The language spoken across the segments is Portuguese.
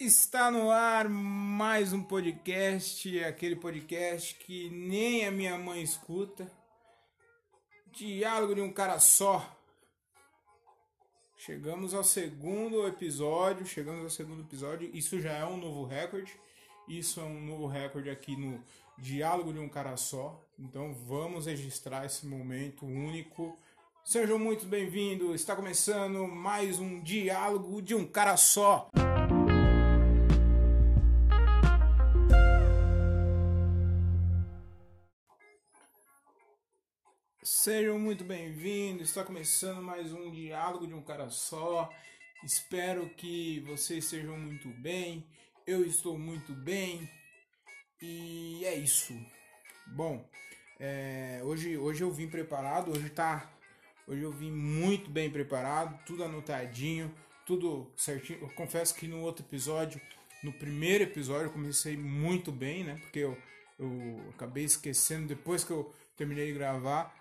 Está no ar mais um podcast, aquele podcast que nem a minha mãe escuta. Diálogo de um cara só. Chegamos ao segundo episódio, chegamos ao segundo episódio. Isso já é um novo recorde. Isso é um novo recorde aqui no Diálogo de um cara só. Então vamos registrar esse momento único. Sejam muito bem-vindos. Está começando mais um Diálogo de um cara só. Sejam muito bem-vindos. Está começando mais um diálogo de um cara só. Espero que vocês estejam muito bem. Eu estou muito bem. E é isso. Bom, é, hoje, hoje eu vim preparado. Hoje tá. Hoje eu vim muito bem preparado, tudo anotadinho, tudo certinho. Eu confesso que no outro episódio, no primeiro episódio, eu comecei muito bem, né? Porque eu, eu acabei esquecendo depois que eu terminei de gravar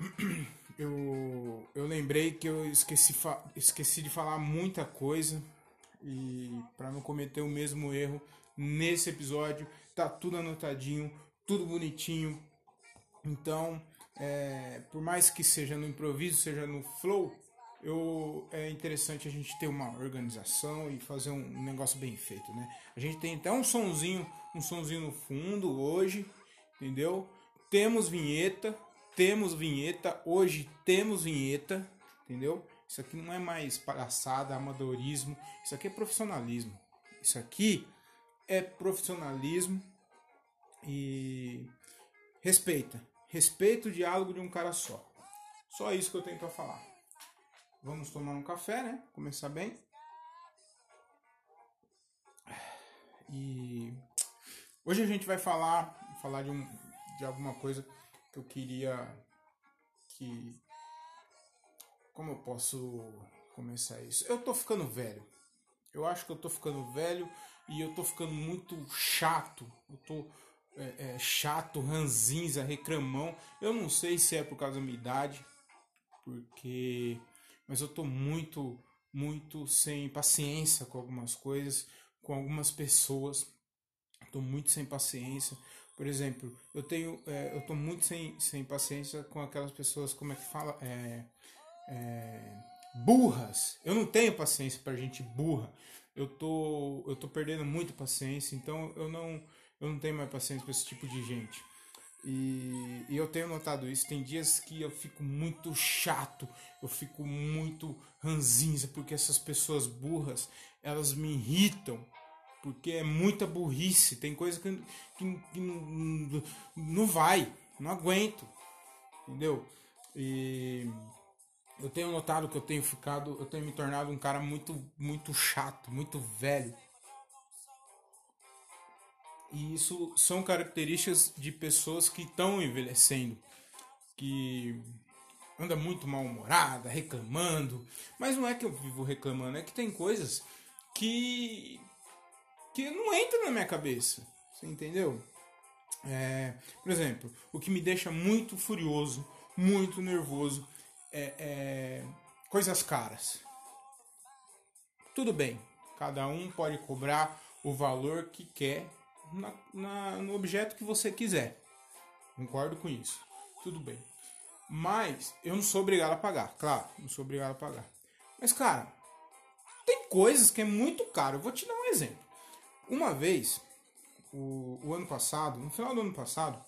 eu, eu lembrei que eu esqueci, esqueci de falar muita coisa e para não cometer o mesmo erro nesse episódio tá tudo anotadinho, tudo bonitinho. Então, é, por mais que seja no improviso, seja no flow, eu, é interessante a gente ter uma organização e fazer um negócio bem feito, né? A gente tem até um sonzinho, um sonzinho no fundo hoje, entendeu? Temos vinheta, temos vinheta, hoje temos vinheta, entendeu? Isso aqui não é mais palhaçada, amadorismo, isso aqui é profissionalismo. Isso aqui é profissionalismo e respeita. Respeita o diálogo de um cara só. Só isso que eu tenho para falar. Vamos tomar um café, né? Começar bem. E hoje a gente vai falar, falar de, um, de alguma coisa que eu queria que. Como eu posso começar isso? Eu tô ficando velho. Eu acho que eu tô ficando velho e eu tô ficando muito chato. Eu tô é, é, chato, ranzinza, reclamão. Eu não sei se é por causa da minha idade, porque. Mas eu tô muito, muito sem paciência com algumas coisas, com algumas pessoas. Tô muito sem paciência. Por exemplo, eu tenho, é, eu tô muito sem, sem paciência com aquelas pessoas, como é que fala, é, é, burras. Eu não tenho paciência para gente burra. Eu tô, eu tô perdendo muito paciência, então eu não, eu não tenho mais paciência para esse tipo de gente. E, e, eu tenho notado isso. Tem dias que eu fico muito chato, eu fico muito ranzinza, porque essas pessoas burras elas me irritam porque é muita burrice, tem coisa que, que, que não, não vai, não aguento, entendeu? E eu tenho notado que eu tenho ficado, eu tenho me tornado um cara muito, muito chato, muito velho. E isso são características de pessoas que estão envelhecendo, que anda muito mal-humorada, reclamando. Mas não é que eu vivo reclamando, é que tem coisas que que não entra na minha cabeça. Você entendeu? É, por exemplo, o que me deixa muito furioso, muito nervoso, é, é coisas caras. Tudo bem, cada um pode cobrar o valor que quer na, na, no objeto que você quiser. Concordo com isso. Tudo bem. Mas eu não sou obrigado a pagar, claro, não sou obrigado a pagar. Mas, cara, tem coisas que é muito caro. Eu vou te dar um exemplo. Uma vez, o, o ano passado, no final do ano passado,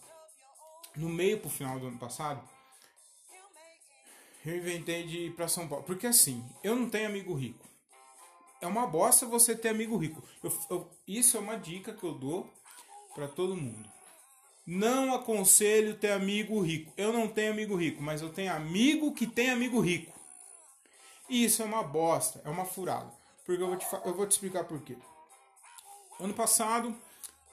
no meio pro final do ano passado, eu inventei de ir para São Paulo. Porque assim, eu não tenho amigo rico. É uma bosta você ter amigo rico. Eu, eu, isso é uma dica que eu dou para todo mundo. Não aconselho ter amigo rico. Eu não tenho amigo rico, mas eu tenho amigo que tem amigo rico. E isso é uma bosta, é uma furada. Porque eu vou te, eu vou te explicar por quê. Ano passado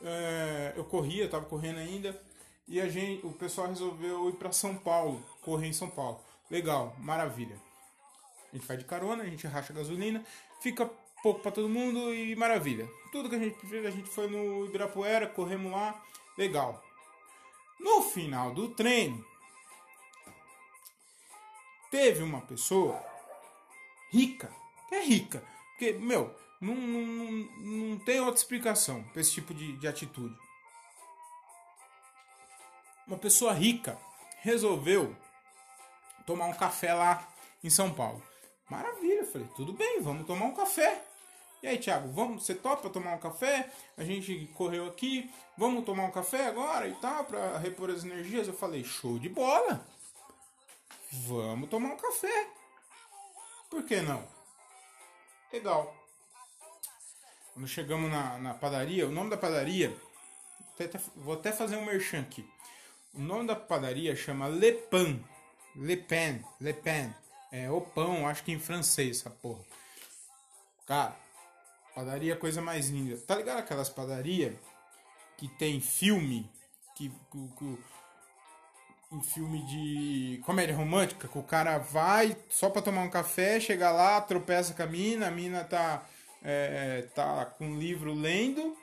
é, eu corria, estava correndo ainda, e a gente, o pessoal resolveu ir para São Paulo, correr em São Paulo. Legal, maravilha. A gente vai de carona, a gente racha gasolina, fica pouco para todo mundo e maravilha. Tudo que a gente fez, a gente foi no Ibirapuera, corremos lá, legal. No final do treino, teve uma pessoa rica, que é rica, porque, meu, não, não, não, tem outra explicação para esse tipo de, de atitude. Uma pessoa rica resolveu tomar um café lá em São Paulo. Maravilha, falei, tudo bem, vamos tomar um café. E aí, Thiago, vamos, você topa tomar um café? A gente correu aqui, vamos tomar um café agora e tal, para repor as energias? Eu falei, show de bola! Vamos tomar um café. Por que não? Legal. Quando chegamos na, na padaria, o nome da padaria, até, vou até fazer um merchan aqui. O nome da padaria chama Le Pan. Le Pen, Le Pen. É o pão, acho que em francês essa porra. Cara, padaria é coisa mais linda. Tá ligado aquelas padarias que tem filme que, que, que um filme de comédia romântica, que o cara vai só pra tomar um café, chega lá, tropeça com a mina, a mina tá, é, tá com um livro lendo,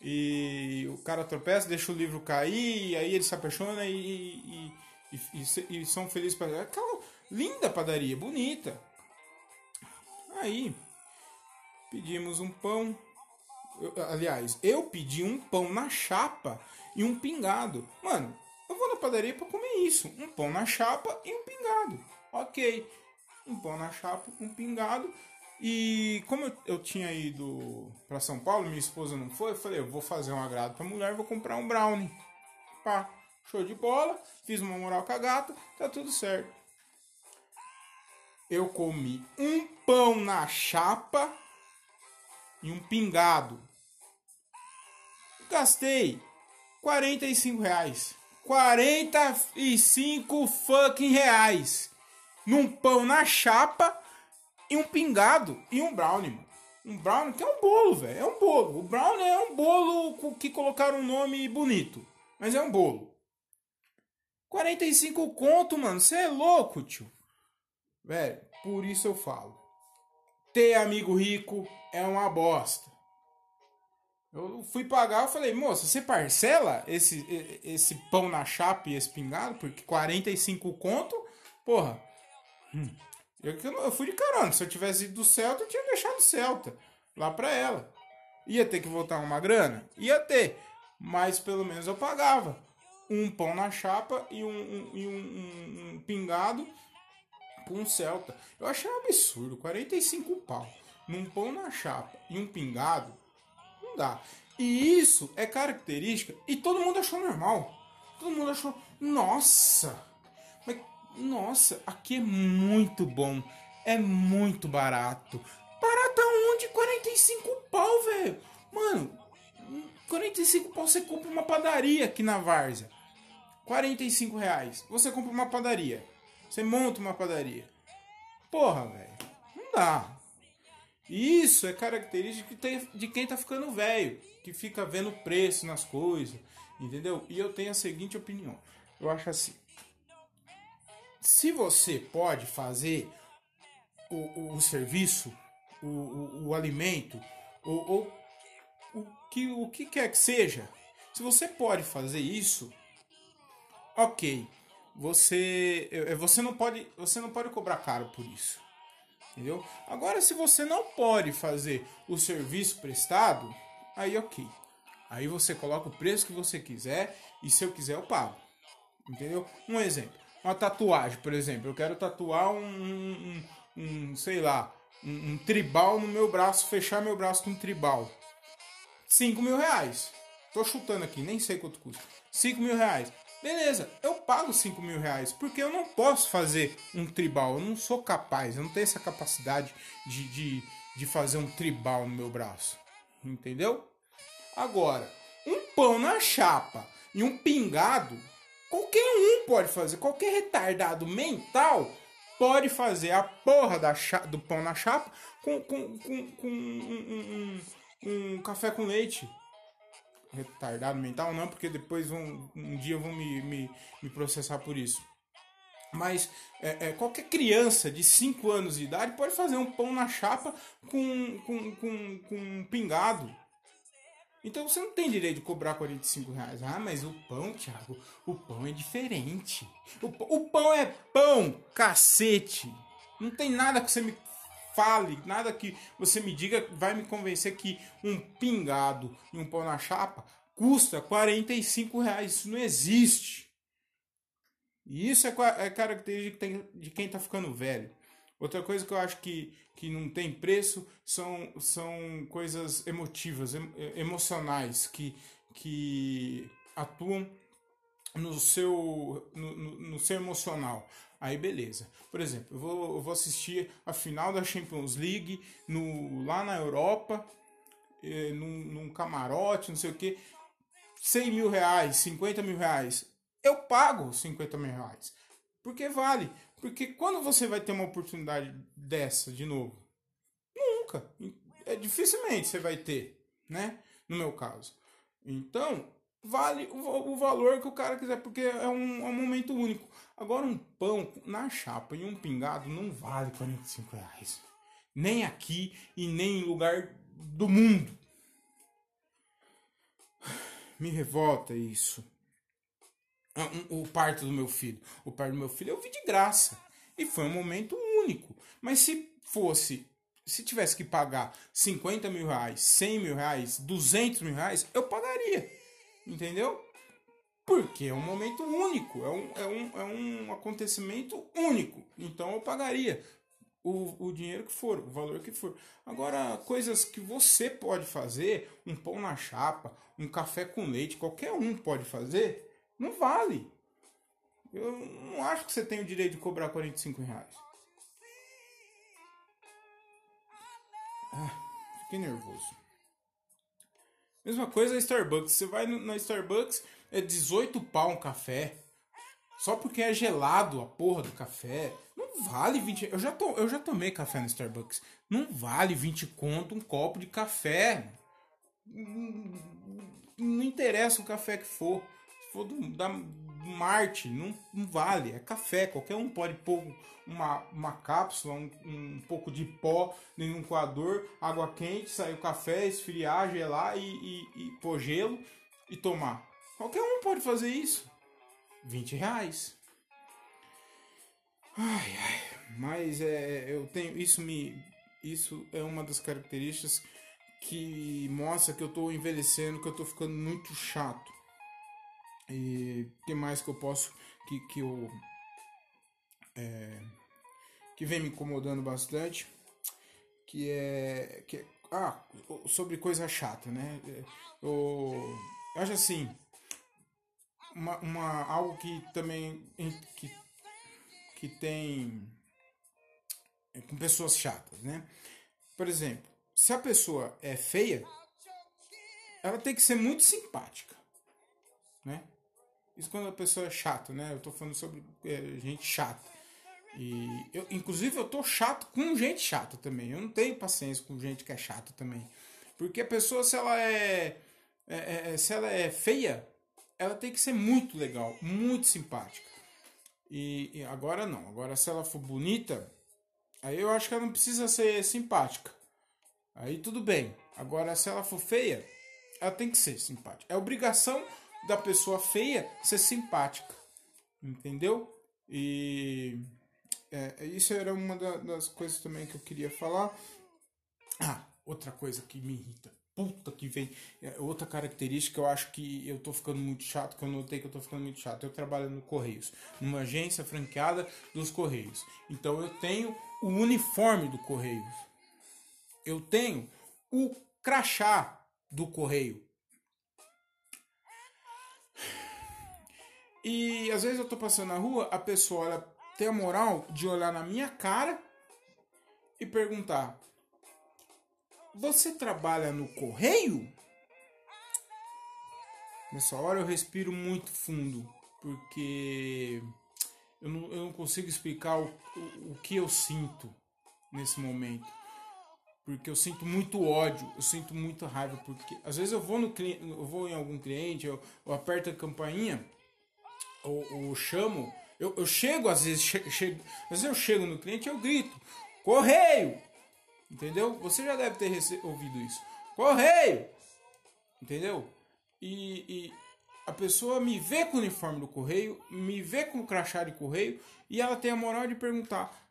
e o cara tropeça, deixa o livro cair, e aí ele se apaixona e, e, e, e, são felizes para aquela linda padaria, bonita. Aí pedimos um pão. Eu, aliás, eu pedi um pão na chapa e um pingado. Mano, eu vou na padaria para comer isso: um pão na chapa e um pingado. Ok, um pão na chapa, um pingado. E como eu, eu tinha ido para São Paulo, minha esposa não foi, eu falei: eu vou fazer um agrado para mulher, vou comprar um brownie. Pá, show de bola, fiz uma moral com a gata, tá tudo certo. Eu comi um pão na chapa e um pingado. Gastei 45 reais. 45 fucking reais num pão na chapa e um pingado e um brownie, mano. Um brownie que é um bolo, velho. É um bolo. O brownie é um bolo que colocaram um nome bonito. Mas é um bolo. 45 conto, mano. Você é louco, tio. Velho, por isso eu falo. Ter amigo rico é uma bosta. Eu fui pagar, eu falei, moça, você parcela esse, esse pão na chapa e esse pingado? Porque 45 conto, porra. Hum, eu, eu fui de carona. Se eu tivesse ido do Celta, eu tinha deixado o Celta lá pra ela. Ia ter que voltar uma grana? Ia ter. Mas pelo menos eu pagava. Um pão na chapa e um, um, um, um pingado com um Celta. Eu achei um absurdo. 45 pau. Num pão na chapa e um pingado dá. E isso é característica. E todo mundo achou normal. Todo mundo achou. Nossa! Nossa, aqui é muito bom. É muito barato. Barato aonde? 45 pau, velho. Mano, 45 pau você compra uma padaria aqui na Várzea. 45 reais. Você compra uma padaria. Você monta uma padaria. Porra, velho. Não dá. Isso é característica de quem tá ficando velho, que fica vendo preço nas coisas, entendeu? E eu tenho a seguinte opinião: eu acho assim. Se você pode fazer o, o, o serviço, o, o, o alimento, ou, o, que, o que quer que seja, se você pode fazer isso, ok. Você, você não pode, você não pode cobrar caro por isso. Entendeu? Agora, se você não pode fazer o serviço prestado, aí ok. Aí você coloca o preço que você quiser e se eu quiser eu pago. Entendeu? Um exemplo. Uma tatuagem, por exemplo. Eu quero tatuar um, um, um sei lá, um, um, tribal no meu braço, fechar meu braço com um tribal. 5 mil reais. Tô chutando aqui, nem sei quanto custa. 5 mil reais. Beleza, eu pago 5 mil reais, porque eu não posso fazer um tribal, eu não sou capaz, eu não tenho essa capacidade de, de, de fazer um tribal no meu braço. Entendeu? Agora, um pão na chapa e um pingado, qualquer um pode fazer, qualquer retardado mental pode fazer a porra da do pão na chapa com, com, com, com um, um, um, um café com leite retardado mental, não, porque depois um dia vão me, me, me processar por isso. Mas é, é, qualquer criança de 5 anos de idade pode fazer um pão na chapa com, com, com, com um pingado. Então você não tem direito de cobrar 45 reais. Ah, mas o pão, Thiago, o pão é diferente. O, o pão é pão, cacete. Não tem nada que você me fale, nada que você me diga vai me convencer que um pingado e um pão na chapa custa 45 reais. Isso não existe. E isso é, é característica de quem está ficando velho. Outra coisa que eu acho que, que não tem preço são, são coisas emotivas, emocionais, que, que atuam no seu, no, no, no seu emocional. Aí beleza. Por exemplo, eu vou, eu vou assistir a final da Champions League no, lá na Europa, eh, num, num camarote, não sei o que. 100 mil reais, 50 mil reais. Eu pago 50 mil reais. Porque vale. Porque quando você vai ter uma oportunidade dessa de novo? Nunca. É, dificilmente você vai ter, né? No meu caso. Então, vale o, o valor que o cara quiser, porque é um, é um momento único. Agora, um pão na chapa e um pingado não vale 45 reais. Nem aqui e nem em lugar do mundo. Me revolta isso. Ah, o parto do meu filho. O parto do meu filho eu vi de graça. E foi um momento único. Mas se fosse, se tivesse que pagar 50 mil reais, 100 mil reais, 200 mil reais, eu pagaria. Entendeu? Porque é um momento único, é um, é um, é um acontecimento único. Então eu pagaria o, o dinheiro que for, o valor que for. Agora, coisas que você pode fazer, um pão na chapa, um café com leite, qualquer um pode fazer, não vale. Eu não acho que você tem o direito de cobrar 45 reais. Ah, fiquei nervoso. Mesma coisa a Starbucks. Você vai na Starbucks, é 18 pau um café. Só porque é gelado a porra do café. Não vale 20. Eu já, to... eu já tomei café na Starbucks. Não vale 20 conto um copo de café. Não interessa o café que for for do, da Marte, não, não vale, é café, qualquer um pode pôr uma, uma cápsula, um, um pouco de pó em um coador, água quente, sair o café, esfriar, gelar e, e, e pôr gelo e tomar. Qualquer um pode fazer isso. 20 reais. Ai, ai, mas é, eu tenho isso me isso é uma das características que mostra que eu estou envelhecendo, que eu estou ficando muito chato. E que mais que eu posso. que, que eu. É, que vem me incomodando bastante. Que é. Que é ah, sobre coisa chata, né? Eu, eu acho assim. Uma, uma, algo que também. que, que tem. É, com pessoas chatas, né? Por exemplo, se a pessoa é feia, ela tem que ser muito simpática, né? Isso quando a pessoa é chata, né? Eu tô falando sobre é, gente chata. E eu, inclusive, eu tô chato com gente chata também. Eu não tenho paciência com gente que é chata também. Porque a pessoa, se ela é, é, é, é se ela é feia, ela tem que ser muito legal, muito simpática. E, e, agora não. Agora, se ela for bonita, aí eu acho que ela não precisa ser simpática. Aí tudo bem. Agora, se ela for feia, ela tem que ser simpática. É obrigação da pessoa feia ser simpática. Entendeu? E é, isso era uma das coisas também que eu queria falar. Ah, outra coisa que me irrita. Puta que vem. É, outra característica, eu acho que eu tô ficando muito chato, que eu notei que eu tô ficando muito chato. Eu trabalho no Correios, numa agência franqueada dos Correios. Então eu tenho o uniforme do Correios. Eu tenho o crachá do Correio. E às vezes eu tô passando na rua, a pessoa tem a moral de olhar na minha cara e perguntar: Você trabalha no correio? Nessa hora eu respiro muito fundo, porque eu não, eu não consigo explicar o, o, o que eu sinto nesse momento. Porque eu sinto muito ódio, eu sinto muita raiva, porque às vezes eu vou no eu vou em algum cliente, eu, eu aperto a campainha ou, ou chamo, eu, eu chego às vezes, che, chego, às vezes eu chego no cliente eu grito, correio! Entendeu? Você já deve ter ouvido isso. Correio! Entendeu? E, e, a pessoa me vê com o uniforme do correio, me vê com o crachá de correio e ela tem a moral de perguntar: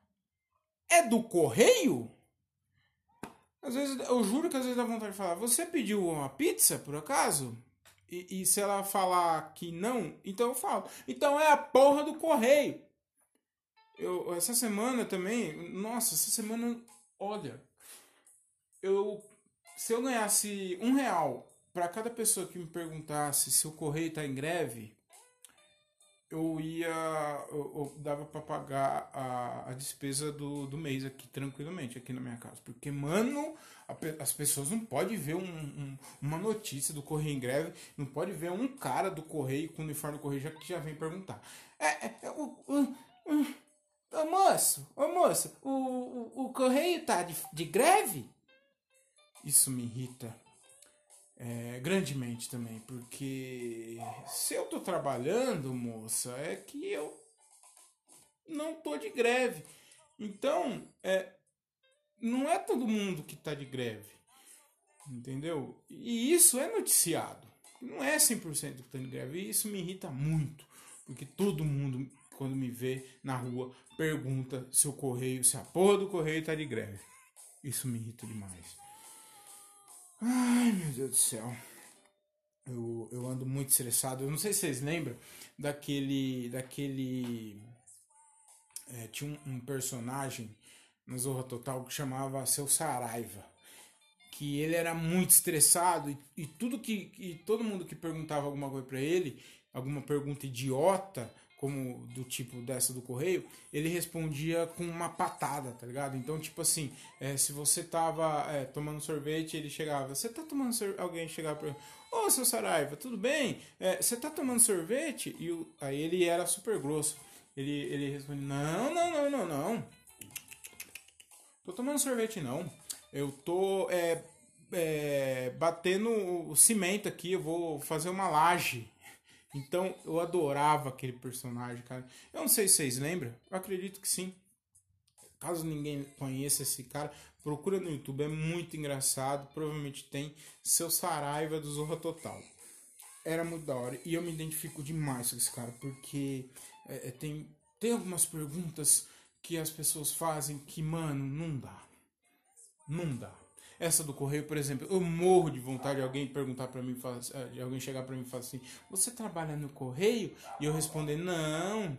é do correio? Às vezes, eu juro que às vezes dá vontade de falar, você pediu uma pizza, por acaso? E, e se ela falar que não, então eu falo. Então é a porra do correio. Eu, essa semana também, nossa, essa semana, olha, eu se eu ganhasse um real para cada pessoa que me perguntasse se o correio está em greve, eu ia. Eu, eu dava para pagar a, a despesa do, do mês aqui tranquilamente, aqui na minha casa. Porque, mano, a, as pessoas não podem ver um, um, uma notícia do Correio em greve, não pode ver um cara do Correio com uniforme do Correio já, que já vem perguntar. É, é, é o, o, o, ô moço, ô moço, o, o, o Correio tá de, de greve? Isso me irrita é, grandemente também, porque se eu tô trabalhando, moça, é que eu não tô de greve. Então, é, não é todo mundo que tá de greve, entendeu? E isso é noticiado. Não é 100% que tá de greve. E isso me irrita muito, porque todo mundo, quando me vê na rua, pergunta se o correio, se a porra do correio tá de greve. Isso me irrita demais. Ai, meu Deus do céu. Eu, eu ando muito estressado. Eu não sei se vocês lembram daquele. daquele. É, tinha um, um, personagem na Zorra Total que chamava Seu Saraiva. Que ele era muito estressado e, e tudo que. E todo mundo que perguntava alguma coisa para ele, alguma pergunta idiota, como do tipo dessa do correio, ele respondia com uma patada, tá ligado? Então, tipo assim, é, se você tava é, tomando sorvete, ele chegava, você tá tomando sorvete? Alguém chegava pra Ô, seu Saraiva, tudo bem? É, você tá tomando sorvete? E o, aí ele era super grosso. Ele, ele respondia, não, não, não, não, não. Tô tomando sorvete, não. Eu tô é, é, batendo o cimento aqui, eu vou fazer uma laje. Então eu adorava aquele personagem, cara. Eu não sei se vocês lembram, eu acredito que sim. Caso ninguém conheça esse cara, procura no YouTube, é muito engraçado. Provavelmente tem seu Saraiva do Zorra Total. Era muito da hora e eu me identifico demais com esse cara, porque é, é, tem, tem algumas perguntas que as pessoas fazem que, mano, não dá. Não dá. Essa do correio, por exemplo, eu morro de vontade de alguém perguntar para mim, eh, de alguém chegar para mim e falar assim: "Você trabalha no correio?" E eu responder: "Não,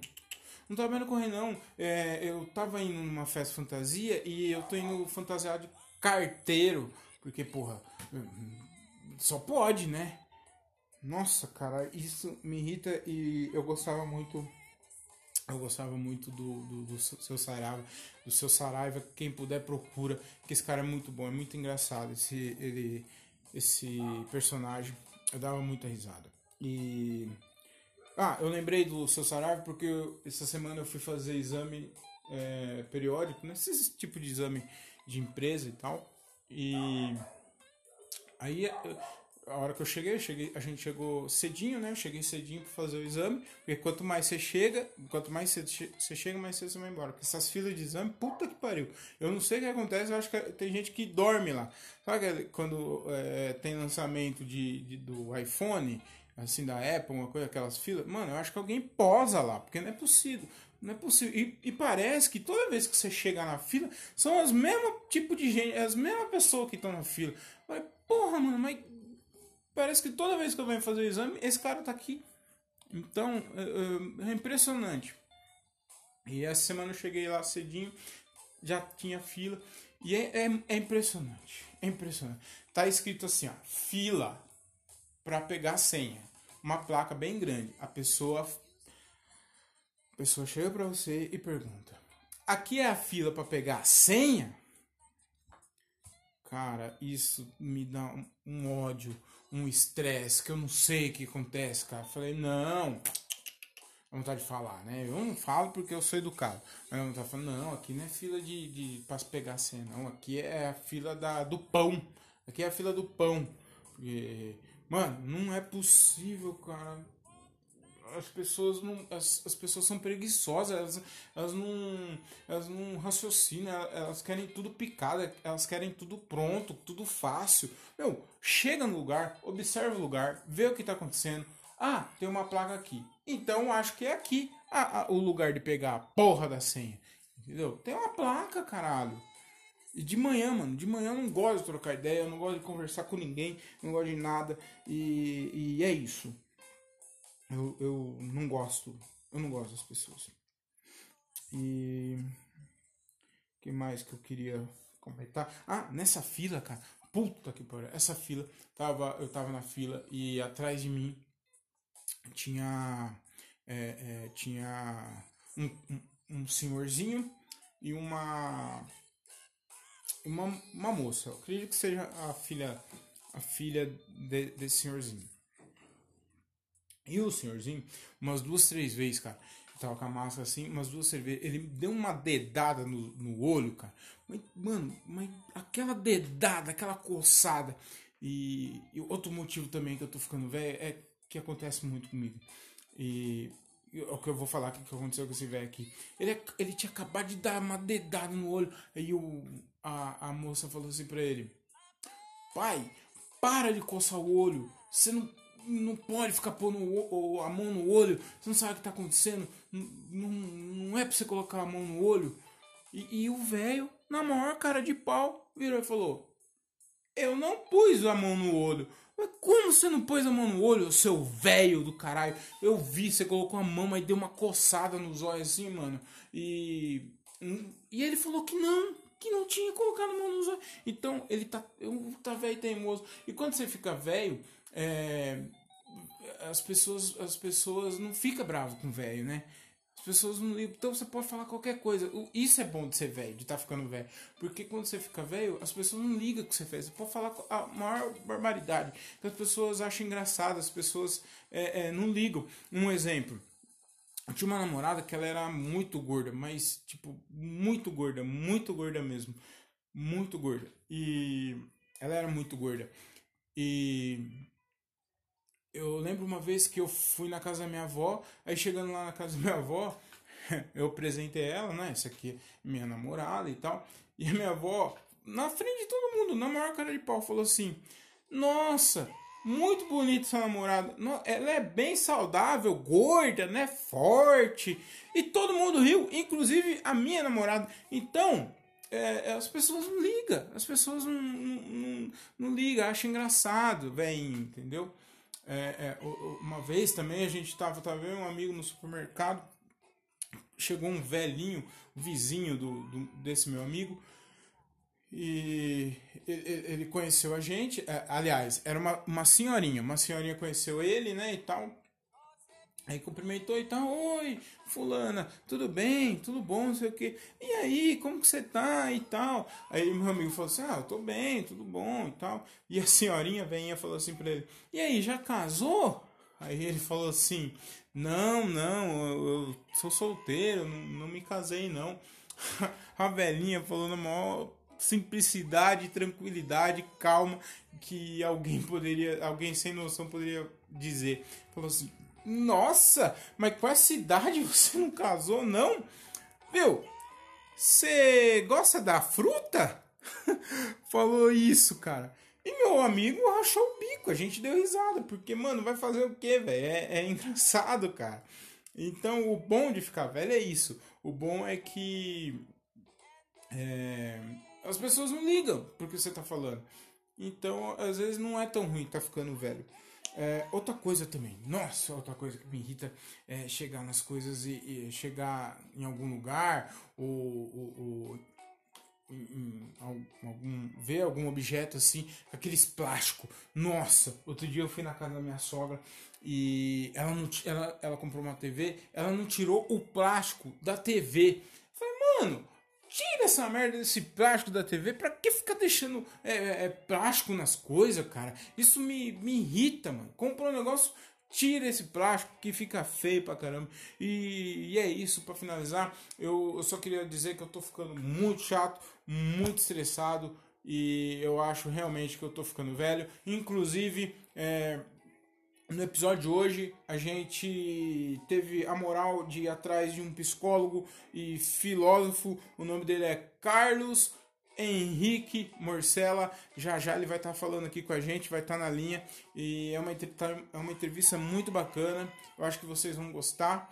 não trabalho no correio não. É, eu tava indo numa festa fantasia e eu tô indo fantasiado de carteiro, porque porra, só pode, né?" Nossa, cara, isso me irrita e eu gostava muito eu gostava muito do, do, do, seu Saraiva, do seu Saraiva. Quem puder procura, que esse cara é muito bom, é muito engraçado esse ele esse personagem. Eu dava muita risada. E ah, eu lembrei do seu Saraiva porque eu, essa semana eu fui fazer exame é, periódico, né? tipo de exame de empresa e tal. E aí a hora que eu cheguei, cheguei, a gente chegou cedinho, né? Eu cheguei cedinho para fazer o exame, porque quanto mais você chega, quanto mais cedo você chega, mais cedo você vai embora. Porque essas filas de exame, puta que pariu. Eu não sei o que acontece, eu acho que tem gente que dorme lá. Sabe quando é, tem lançamento de, de, do iPhone, assim, da Apple, uma coisa, aquelas filas? Mano, eu acho que alguém posa lá, porque não é possível. Não é possível. E, e, parece que toda vez que você chega na fila, são as mesmas tipo de gente, as mesmas pessoas que estão na fila. Mas, porra, mano, mas Parece que toda vez que eu venho fazer o exame, esse cara tá aqui. Então, é, é, é impressionante. E essa semana eu cheguei lá cedinho, já tinha fila. E é, é, é impressionante. É impressionante. Tá escrito assim, ó, fila para pegar a senha. Uma placa bem grande. A pessoa a pessoa chega para você e pergunta: "Aqui é a fila para pegar a senha?" Cara, isso me dá um, um ódio um estresse que eu não sei o que acontece, cara. falei, não. Vontade de falar, né? Eu não falo porque eu sou educado. Mas eu não falando, não, aqui não é fila de, de pra pegar a senha, não. Aqui é a fila da, do pão. Aqui é a fila do pão. Porque, mano, não é possível, cara as pessoas não as, as pessoas são preguiçosas elas, elas não elas não raciocinam elas querem tudo picado elas querem tudo pronto tudo fácil. Meu chega no lugar observa o lugar vê o que está acontecendo. Ah tem uma placa aqui. Então acho que é aqui. Ah, ah, o lugar de pegar a porra da senha. Entendeu? Tem uma placa caralho. E de manhã, mano, de manhã eu não gosto de trocar ideia, eu não gosto de conversar com ninguém, não gosto de nada. E, e é isso. Eu, eu não gosto. Eu não gosto das pessoas. E. O que mais que eu queria comentar? Ah, nessa fila, cara. Puta que pariu. Essa fila. Tava, eu tava na fila e atrás de mim tinha. É, é, tinha um, um, um senhorzinho e uma uma, uma moça. Eu acredito que seja a filha a filha de, desse senhorzinho. E o senhorzinho, umas duas, três vezes, cara, tava com a máscara assim, umas duas cervejas, ele deu uma dedada no, no olho, cara. Mas, mano, mas aquela dedada, aquela coçada. E, e outro motivo também que eu tô ficando velho é que acontece muito comigo. E o que eu vou falar que aconteceu com esse velho aqui. Ele, ele tinha acabado de dar uma dedada no olho. Aí o, a, a moça falou assim pra ele: Pai, para de coçar o olho. Você não, não pode ficar pondo a mão no olho. Você não sabe o que tá acontecendo. Não, não é pra você colocar a mão no olho. E, e o velho, na maior cara de pau, virou e falou: Eu não pus a mão no olho. Mas como você não pôs a mão no olho, seu velho do caralho? Eu vi, você colocou a mão, mas deu uma coçada nos olhos assim, mano. E. E ele falou que não, que não tinha colocado a mão nos olhos. Então ele tá. Tá velho teimoso. E quando você fica velho, é, as pessoas as pessoas não ficam bravo com velho, né? As pessoas não ligam. Então você pode falar qualquer coisa. Isso é bom de ser velho, de estar tá ficando velho. Porque quando você fica velho, as pessoas não ligam o que você fez. Você pode falar a maior barbaridade. As pessoas acham engraçado, as pessoas é, é, não ligam. Um exemplo. Eu tinha uma namorada que ela era muito gorda, mas, tipo, muito gorda, muito gorda mesmo. Muito gorda. E ela era muito gorda. E eu lembro uma vez que eu fui na casa da minha avó, aí chegando lá na casa da minha avó, eu apresentei ela, né? Essa aqui é minha namorada e tal. E a minha avó, na frente de todo mundo, na maior cara de pau, falou assim: Nossa, muito bonita essa namorada. Ela é bem saudável, gorda, né? Forte. E todo mundo riu, inclusive a minha namorada. Então, é, as pessoas não ligam. As pessoas não, não, não, não ligam, acham engraçado, vem, entendeu? É, é, uma vez também a gente estava tava vendo um amigo no supermercado, chegou um velhinho, vizinho do, do desse meu amigo, e ele conheceu a gente. É, aliás, era uma, uma senhorinha, uma senhorinha conheceu ele, né, e tal. Aí cumprimentou e tal, oi, fulana, tudo bem, tudo bom, não sei o que. E aí, como que você tá e tal? Aí meu amigo falou assim, ah, eu tô bem, tudo bom e tal. E a senhorinha veinha falou assim pra ele, e aí, já casou? Aí ele falou assim, não, não, eu, eu sou solteiro, não, não me casei não. a velhinha falou na maior simplicidade, tranquilidade, calma que alguém poderia, alguém sem noção poderia dizer. Falou assim: nossa, mas com essa idade você não casou, não? Viu? Você gosta da fruta? Falou isso, cara. E meu amigo rachou o bico, a gente deu risada, porque, mano, vai fazer o quê, velho? É, é engraçado, cara. Então, o bom de ficar velho é isso. O bom é que é, as pessoas não ligam pro que você tá falando. Então, às vezes, não é tão ruim tá ficando velho. É, outra coisa também, nossa, outra coisa que me irrita é chegar nas coisas e, e chegar em algum lugar ou, ou, ou em, em, algum, ver algum objeto assim, aqueles plásticos. Nossa, outro dia eu fui na casa da minha sogra e ela, não, ela, ela comprou uma TV, ela não tirou o plástico da TV. Eu falei, mano, Tira essa merda desse plástico da TV. Pra que ficar deixando é, é, é, plástico nas coisas, cara? Isso me, me irrita, mano. Comprou um negócio, tira esse plástico que fica feio pra caramba. E, e é isso, para finalizar. Eu, eu só queria dizer que eu tô ficando muito chato, muito estressado. E eu acho realmente que eu tô ficando velho. Inclusive, é, no episódio de hoje, a gente teve a moral de ir atrás de um psicólogo e filósofo. O nome dele é Carlos Henrique Morcela. Já já ele vai estar tá falando aqui com a gente, vai estar tá na linha. E é uma, tá, é uma entrevista muito bacana. Eu acho que vocês vão gostar.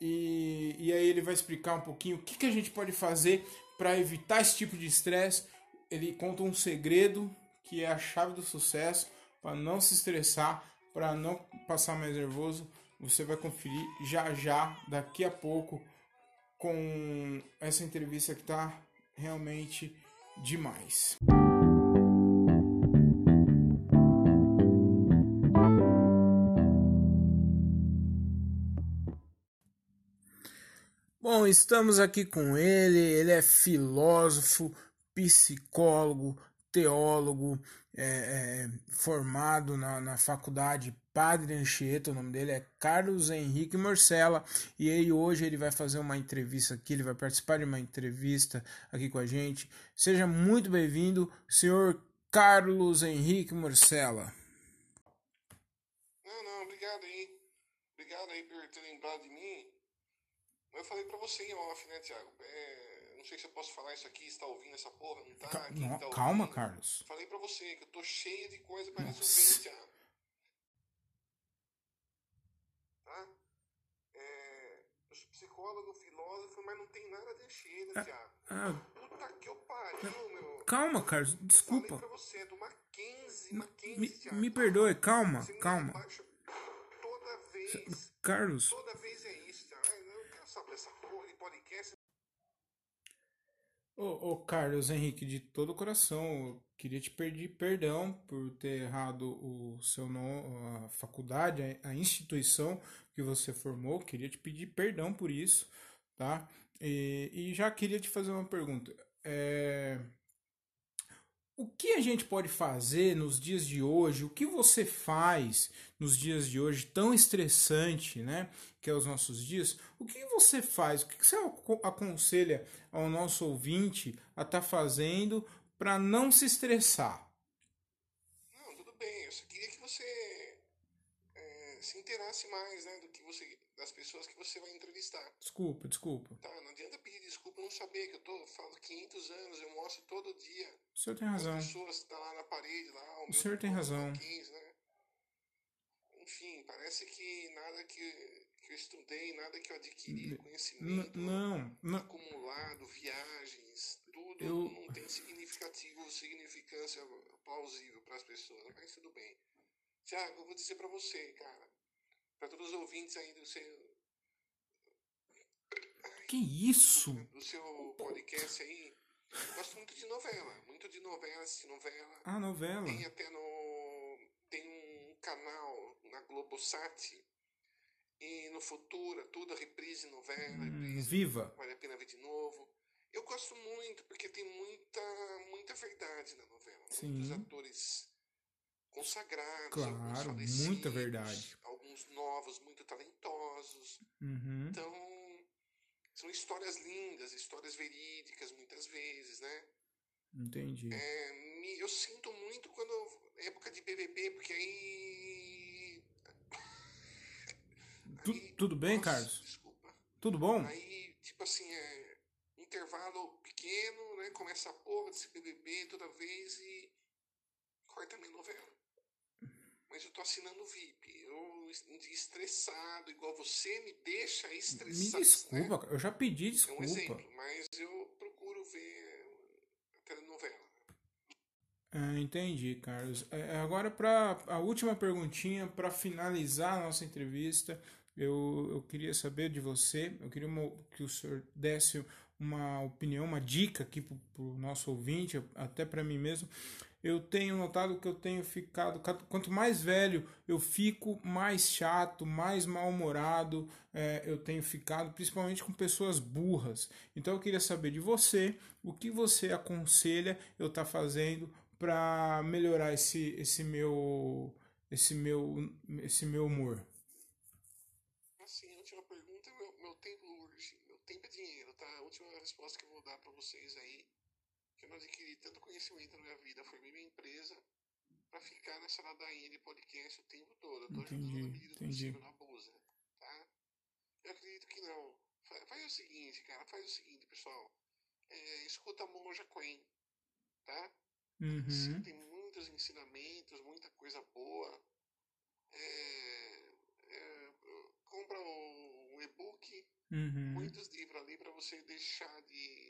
E, e aí ele vai explicar um pouquinho o que, que a gente pode fazer para evitar esse tipo de estresse ele conta um segredo que é a chave do sucesso para não se estressar, para não passar mais nervoso. Você vai conferir já já, daqui a pouco, com essa entrevista que tá realmente demais. Bom, estamos aqui com ele. Ele é filósofo, psicólogo, teólogo, é, é, formado na, na faculdade Padre Anchieta, o nome dele é Carlos Henrique Morcella, e ele hoje ele vai fazer uma entrevista aqui, ele vai participar de uma entrevista aqui com a gente. Seja muito bem-vindo, senhor Carlos Henrique Morcella. Não, não, obrigado aí. Obrigado aí por ter lembrado de mim. Eu falei pra você em off, né, Thiago? É, não sei se eu posso falar isso aqui, está ouvindo essa porra, não tá? Ca não, tá calma, Carlos. Falei pra você que eu tô cheio de coisa pra Nossa. resolver, Thiago. Tá? É, eu sou psicólogo, filósofo, mas não tem nada de encher, ah, Thiago? Ah, Puta que eu pariu, meu. Calma, Carlos, desculpa. Falei pra você, é do Mackenzie, Mackenzie, me, Thiago. Me perdoe, calma, você calma. Toda vez. Carlos. Toda vez é isso, Thiago. Eu quero saber essa porra de podcast. Ô, ô, Carlos Henrique, de todo o coração, eu queria te pedir perdão por ter errado o seu nome, a faculdade, a instituição que você formou. Queria te pedir perdão por isso, tá? E, e já queria te fazer uma pergunta. É, o que a gente pode fazer nos dias de hoje? O que você faz nos dias de hoje tão estressante, né? Que é os nossos dias. O que você faz? O que você aconselha ao nosso ouvinte a estar tá fazendo para não se estressar? Não, tudo bem. Eu só queria que você é, se inteirasse mais, né, do que você das pessoas que você vai entrevistar. Desculpa, desculpa. Tá, não adianta pedir desculpa não saber que eu tô, falo 500 anos, eu mostro todo dia. O senhor tem razão. As pessoas estão tá lá na parede, lá. O, o senhor tem razão. 15, né? Enfim, parece que nada que, que eu estudei, nada que eu adquiri, conhecimento não, não. acumulado, viagens, tudo eu... não tem significativo, significância plausível para as pessoas. Mas tudo bem. Tiago, eu vou dizer para você, cara para todos os ouvintes aí do seu. Que isso? Do seu podcast aí. Eu gosto muito de novela. Muito de novela, assistir novela. Ah, novela. Tem até no. Tem um canal na Globosat. E no Futura, tudo reprise novela. Hum, reprise, viva. Vale a pena ver de novo. Eu gosto muito, porque tem muita, muita verdade na novela. Sim. Muitos atores consagrados. Claro, muita verdade. Novos, muito talentosos. Uhum. Então, são histórias lindas, histórias verídicas, muitas vezes, né? Entendi. É, me, eu sinto muito quando. época de BBB, porque aí. Aí tudo bem, nossa, Carlos? Desculpa. Tudo bom? Aí, tipo assim, é. Intervalo pequeno, né? Começa a porra desse BBB toda vez e. Corta minha novela mas eu tô assinando VIP. Eu estressado, igual você me deixa estressado. Me desculpa, né? eu já pedi desculpa. É um exemplo, mas eu procuro ver a telenovela. Ah, entendi, Carlos. É, agora, para a última perguntinha, para finalizar a nossa entrevista, eu, eu queria saber de você, eu queria uma, que o senhor desse uma opinião, uma dica aqui para o nosso ouvinte, até para mim mesmo eu tenho notado que eu tenho ficado, quanto mais velho eu fico, mais chato, mais mal-humorado é, eu tenho ficado, principalmente com pessoas burras. Então eu queria saber de você, o que você aconselha eu estar tá fazendo para melhorar esse, esse meu esse meu esse meu humor. Assim, a última pergunta, meu, meu tempo urge, meu tempo é dinheiro, tá? A última resposta que eu vou dar para vocês aí que eu não adquiri tanto conhecimento na minha vida, formei minha empresa para ficar nessa ladainha de podcast o tempo todo. Eu tô entendi, ajudando na medida entendi. possível na Busa, tá? Eu acredito que não. Faz, o seguinte, cara, faz o seguinte, pessoal. É, escuta a Monja Quen, tá? Uhum. Tem muitos ensinamentos, muita coisa boa. É, é, compra um, um e-book, uhum. muitos livros ali para você deixar de de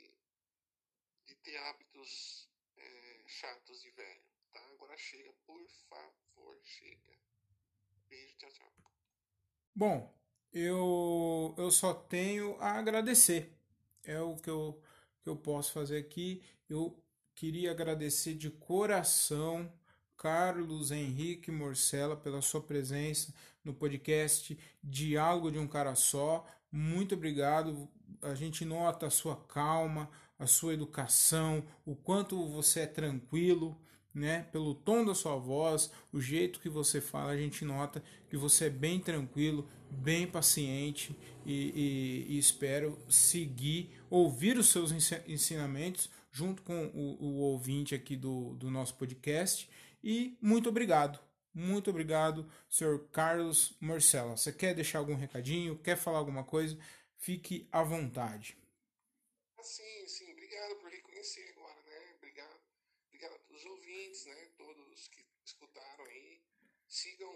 ter hábitos é, chatos de velho, tá? Agora chega, por favor, chega. Beijo, tchau, tchau. Bom, eu, eu só tenho a agradecer. É o que eu, que eu posso fazer aqui. Eu queria agradecer de coração Carlos Henrique Morcela pela sua presença no podcast Diálogo de um Cara Só. Muito obrigado. A gente nota a sua calma, a sua educação, o quanto você é tranquilo, né? Pelo tom da sua voz, o jeito que você fala, a gente nota que você é bem tranquilo, bem paciente e, e, e espero seguir, ouvir os seus ensinamentos junto com o, o ouvinte aqui do, do nosso podcast e muito obrigado. Muito obrigado, senhor Carlos Marcela. Você quer deixar algum recadinho? Quer falar alguma coisa? Fique à vontade. Sim, sim. Reconhecer agora, né? Obrigado, obrigado a todos os ouvintes, né? Todos que escutaram aí. Sigam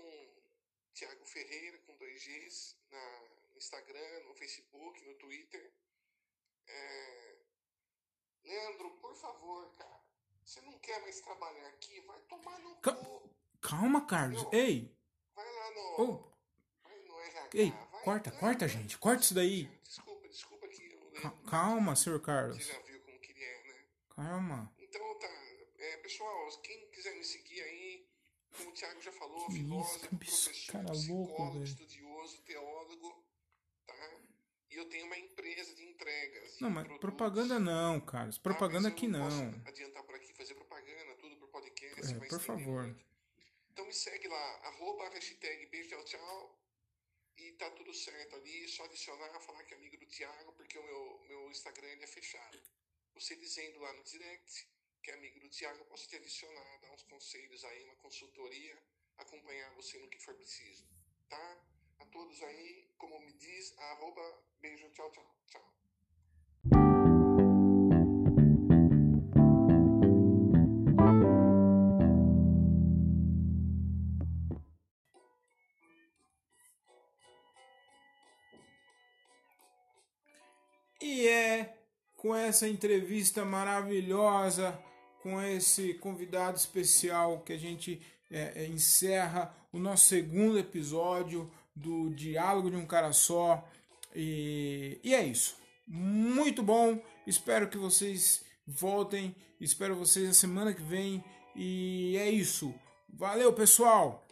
Tiago Ferreira com dois Gs no Instagram, no Facebook, no Twitter. É... Leandro, por favor, cara você não quer mais trabalhar aqui? Vai tomar no Ca cu. Calma, Carlos. Ei. Vai lá no. Oh. Ei, vai, corta, vai, corta, gente. Corta isso daí. Desculpa, desculpa lembro. Calma, senhor Carlos. Você já viu como que ele é, né? Calma. Então tá. É, pessoal, quem quiser me seguir aí, como o Thiago já falou, filósofo, professor, cara psicólogo, louco, estudioso, teólogo, tá? E eu tenho uma empresa de entregas. Não, mas propaganda não. Propaganda ah, aqui não. Adiantar por aqui, fazer propaganda, tudo por podcast. É, por favor. Muito. Então me segue lá, arroba hashtag beijo tchau tchau. E tá tudo certo ali, só adicionar, falar que é amigo do Thiago, porque o meu, meu Instagram é fechado. Você dizendo lá no direct que é amigo do Thiago, eu posso te adicionar, dar uns conselhos aí, uma consultoria, acompanhar você no que for preciso, tá? A todos aí, como me diz, arroba beijo, tchau, tchau, tchau. Com essa entrevista maravilhosa, com esse convidado especial que a gente é, é encerra o nosso segundo episódio do Diálogo de um Cara Só. E, e é isso. Muito bom. Espero que vocês voltem. Espero vocês na semana que vem. E é isso. Valeu, pessoal!